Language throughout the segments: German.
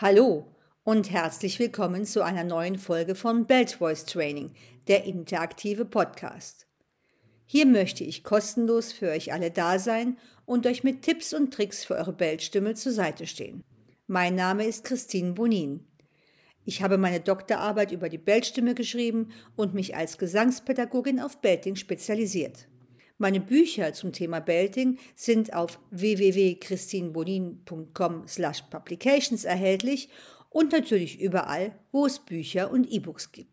Hallo und herzlich willkommen zu einer neuen Folge von Belt Voice Training, der interaktive Podcast. Hier möchte ich kostenlos für euch alle da sein und euch mit Tipps und Tricks für eure Beltstimme zur Seite stehen. Mein Name ist Christine Bonin. Ich habe meine Doktorarbeit über die Beltstimme geschrieben und mich als Gesangspädagogin auf Belting spezialisiert. Meine Bücher zum Thema Belting sind auf www.christinebonin.com/publications erhältlich und natürlich überall, wo es Bücher und E-Books gibt.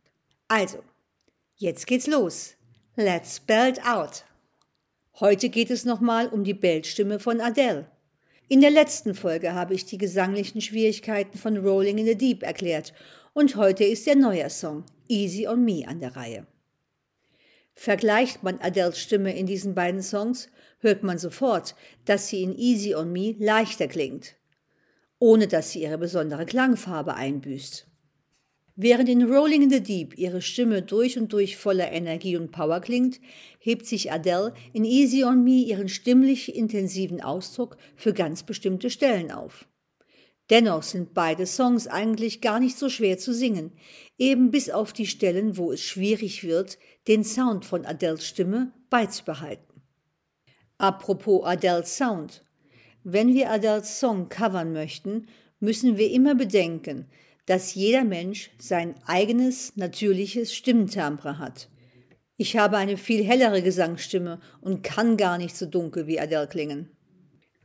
Also, jetzt geht's los. Let's belt out. Heute geht es nochmal um die Beltstimme von Adele. In der letzten Folge habe ich die gesanglichen Schwierigkeiten von Rolling in the Deep erklärt und heute ist der neue Song Easy on Me an der Reihe. Vergleicht man Adeles Stimme in diesen beiden Songs, hört man sofort, dass sie in Easy on Me leichter klingt, ohne dass sie ihre besondere Klangfarbe einbüßt. Während in Rolling in the Deep ihre Stimme durch und durch voller Energie und Power klingt, hebt sich Adele in Easy on Me ihren stimmlich intensiven Ausdruck für ganz bestimmte Stellen auf. Dennoch sind beide Songs eigentlich gar nicht so schwer zu singen, eben bis auf die Stellen, wo es schwierig wird, den Sound von Adeles Stimme beizubehalten. Apropos Adeles Sound. Wenn wir Adeles Song covern möchten, müssen wir immer bedenken, dass jeder Mensch sein eigenes natürliches Stimmtimbre hat. Ich habe eine viel hellere Gesangsstimme und kann gar nicht so dunkel wie Adele klingen.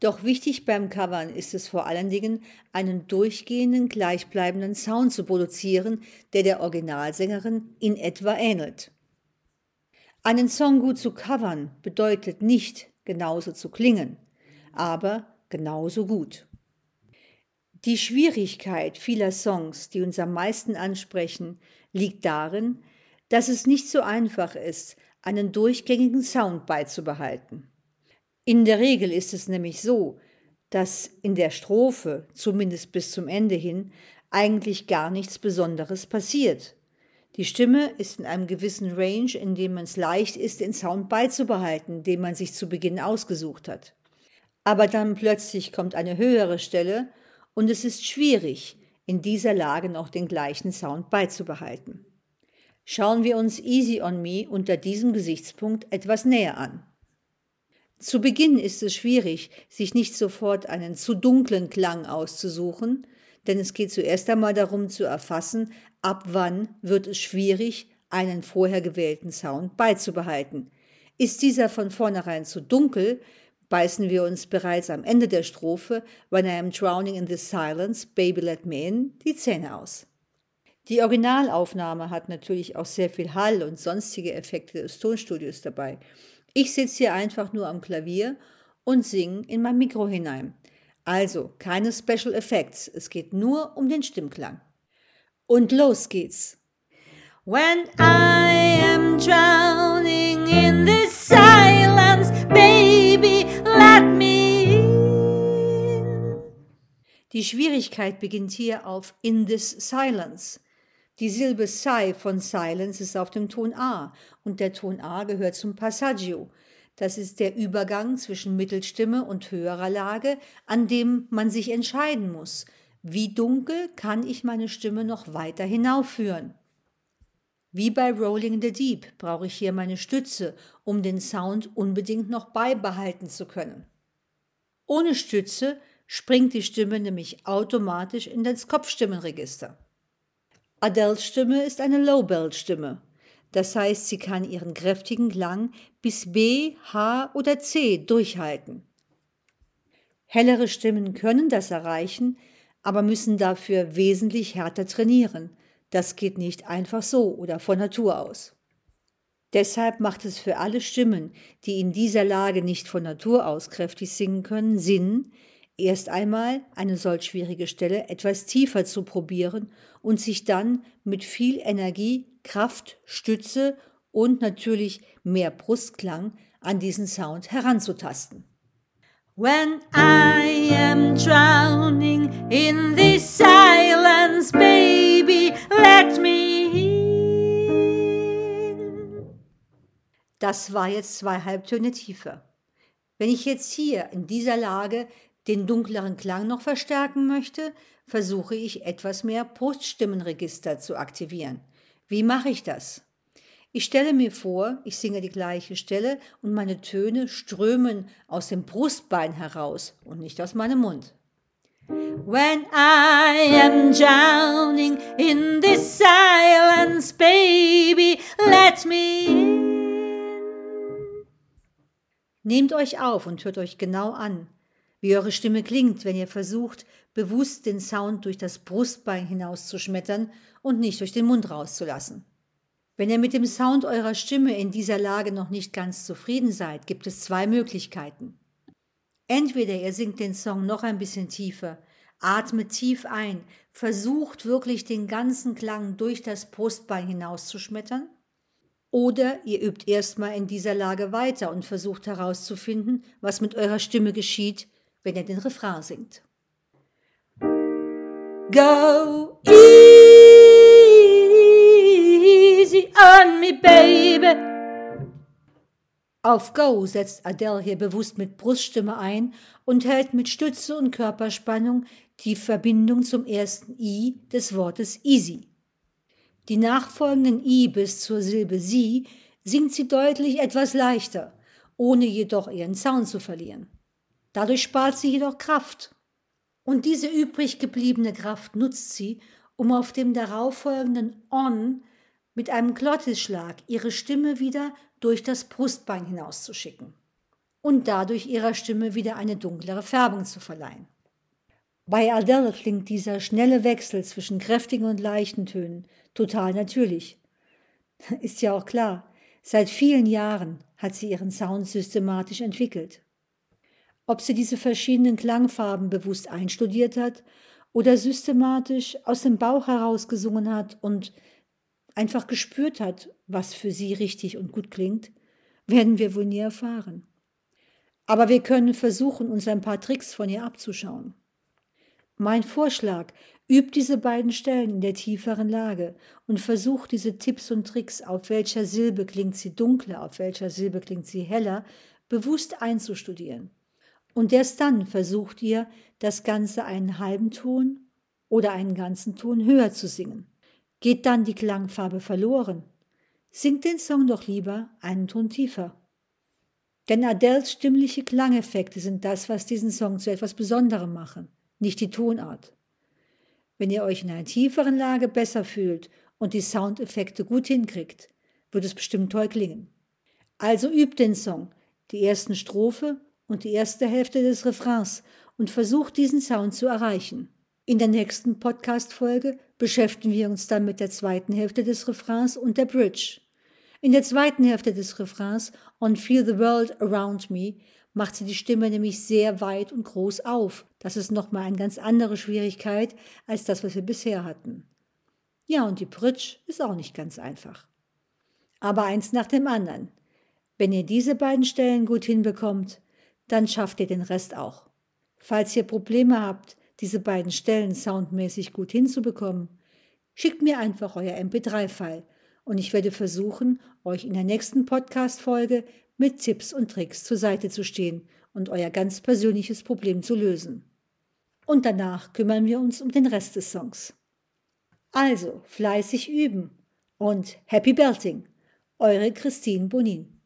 Doch wichtig beim Covern ist es vor allen Dingen, einen durchgehenden, gleichbleibenden Sound zu produzieren, der der Originalsängerin in etwa ähnelt. Einen Song gut zu covern bedeutet nicht genauso zu klingen, aber genauso gut. Die Schwierigkeit vieler Songs, die uns am meisten ansprechen, liegt darin, dass es nicht so einfach ist, einen durchgängigen Sound beizubehalten. In der Regel ist es nämlich so, dass in der Strophe, zumindest bis zum Ende hin, eigentlich gar nichts Besonderes passiert. Die Stimme ist in einem gewissen Range, in dem es leicht ist, den Sound beizubehalten, den man sich zu Beginn ausgesucht hat. Aber dann plötzlich kommt eine höhere Stelle und es ist schwierig, in dieser Lage noch den gleichen Sound beizubehalten. Schauen wir uns Easy on Me unter diesem Gesichtspunkt etwas näher an. Zu Beginn ist es schwierig, sich nicht sofort einen zu dunklen Klang auszusuchen, denn es geht zuerst einmal darum zu erfassen, ab wann wird es schwierig, einen vorher gewählten Sound beizubehalten. Ist dieser von vornherein zu dunkel, beißen wir uns bereits am Ende der Strophe When I am drowning in the silence, baby let me in, die Zähne aus. Die Originalaufnahme hat natürlich auch sehr viel Hall und sonstige Effekte des Tonstudios dabei. Ich sitze hier einfach nur am Klavier und singe in mein Mikro hinein. Also keine Special Effects, es geht nur um den Stimmklang. Und los geht's. When I am drowning in this silence, baby, let me. Die Schwierigkeit beginnt hier auf in this silence. Die Silbe Sai von Silence ist auf dem Ton A und der Ton A gehört zum Passaggio. Das ist der Übergang zwischen Mittelstimme und höherer Lage, an dem man sich entscheiden muss. Wie dunkel kann ich meine Stimme noch weiter hinaufführen? Wie bei Rolling in the Deep brauche ich hier meine Stütze, um den Sound unbedingt noch beibehalten zu können. Ohne Stütze springt die Stimme nämlich automatisch in das Kopfstimmenregister. Adeles Stimme ist eine Low-Belt-Stimme. Das heißt, sie kann ihren kräftigen Klang bis B, H oder C durchhalten. Hellere Stimmen können das erreichen, aber müssen dafür wesentlich härter trainieren. Das geht nicht einfach so oder von Natur aus. Deshalb macht es für alle Stimmen, die in dieser Lage nicht von Natur aus kräftig singen können, Sinn, erst einmal eine solch schwierige Stelle etwas tiefer zu probieren und sich dann mit viel Energie, Kraft, Stütze und natürlich mehr Brustklang an diesen Sound heranzutasten. When I am drowning in this silence, baby, let me in. Das war jetzt zwei Halbtöne tiefer. Wenn ich jetzt hier in dieser Lage den dunkleren Klang noch verstärken möchte, versuche ich etwas mehr Bruststimmenregister zu aktivieren. Wie mache ich das? Ich stelle mir vor, ich singe die gleiche Stelle und meine Töne strömen aus dem Brustbein heraus und nicht aus meinem Mund. When I am drowning in this silence, baby, let me in. Nehmt euch auf und hört euch genau an, wie eure Stimme klingt, wenn ihr versucht, bewusst den Sound durch das Brustbein hinauszuschmettern und nicht durch den Mund rauszulassen. Wenn ihr mit dem Sound eurer Stimme in dieser Lage noch nicht ganz zufrieden seid, gibt es zwei Möglichkeiten. Entweder ihr singt den Song noch ein bisschen tiefer, atmet tief ein, versucht wirklich den ganzen Klang durch das Brustbein hinauszuschmettern, oder ihr übt erstmal in dieser Lage weiter und versucht herauszufinden, was mit eurer Stimme geschieht, wenn ihr den Refrain singt. Go easy on me, baby. Auf Go setzt Adele hier bewusst mit Bruststimme ein und hält mit Stütze und Körperspannung die Verbindung zum ersten I des Wortes easy. Die nachfolgenden I bis zur Silbe sie singt sie deutlich etwas leichter, ohne jedoch ihren Sound zu verlieren. Dadurch spart sie jedoch Kraft und diese übrig gebliebene Kraft nutzt sie, um auf dem darauffolgenden On mit einem Glottisschlag ihre Stimme wieder durch das Brustbein hinauszuschicken und dadurch ihrer Stimme wieder eine dunklere Färbung zu verleihen. Bei Adele klingt dieser schnelle Wechsel zwischen kräftigen und leichten Tönen total natürlich. Ist ja auch klar, seit vielen Jahren hat sie ihren Sound systematisch entwickelt. Ob sie diese verschiedenen Klangfarben bewusst einstudiert hat oder systematisch aus dem Bauch heraus gesungen hat und einfach gespürt hat, was für sie richtig und gut klingt, werden wir wohl nie erfahren. Aber wir können versuchen, uns ein paar Tricks von ihr abzuschauen. Mein Vorschlag, übt diese beiden Stellen in der tieferen Lage und versucht diese Tipps und Tricks, auf welcher Silbe klingt sie dunkler, auf welcher Silbe klingt sie heller, bewusst einzustudieren. Und erst dann versucht ihr, das Ganze einen halben Ton oder einen ganzen Ton höher zu singen. Geht dann die Klangfarbe verloren? Singt den Song doch lieber einen Ton tiefer. Denn Adels stimmliche Klangeffekte sind das, was diesen Song zu etwas Besonderem machen, nicht die Tonart. Wenn ihr euch in einer tieferen Lage besser fühlt und die Soundeffekte gut hinkriegt, wird es bestimmt toll klingen. Also übt den Song, die ersten Strophe und die erste Hälfte des Refrains und versucht diesen Sound zu erreichen. In der nächsten Podcast-Folge beschäftigen wir uns dann mit der zweiten Hälfte des Refrains und der Bridge. In der zweiten Hälfte des Refrains On Feel the World Around Me macht sie die Stimme nämlich sehr weit und groß auf. Das ist nochmal eine ganz andere Schwierigkeit als das, was wir bisher hatten. Ja, und die Bridge ist auch nicht ganz einfach. Aber eins nach dem anderen. Wenn ihr diese beiden Stellen gut hinbekommt, dann schafft ihr den Rest auch. Falls ihr Probleme habt, diese beiden Stellen soundmäßig gut hinzubekommen, schickt mir einfach euer MP3-File und ich werde versuchen, euch in der nächsten Podcast-Folge mit Tipps und Tricks zur Seite zu stehen und euer ganz persönliches Problem zu lösen. Und danach kümmern wir uns um den Rest des Songs. Also fleißig üben und Happy Belting, eure Christine Bonin.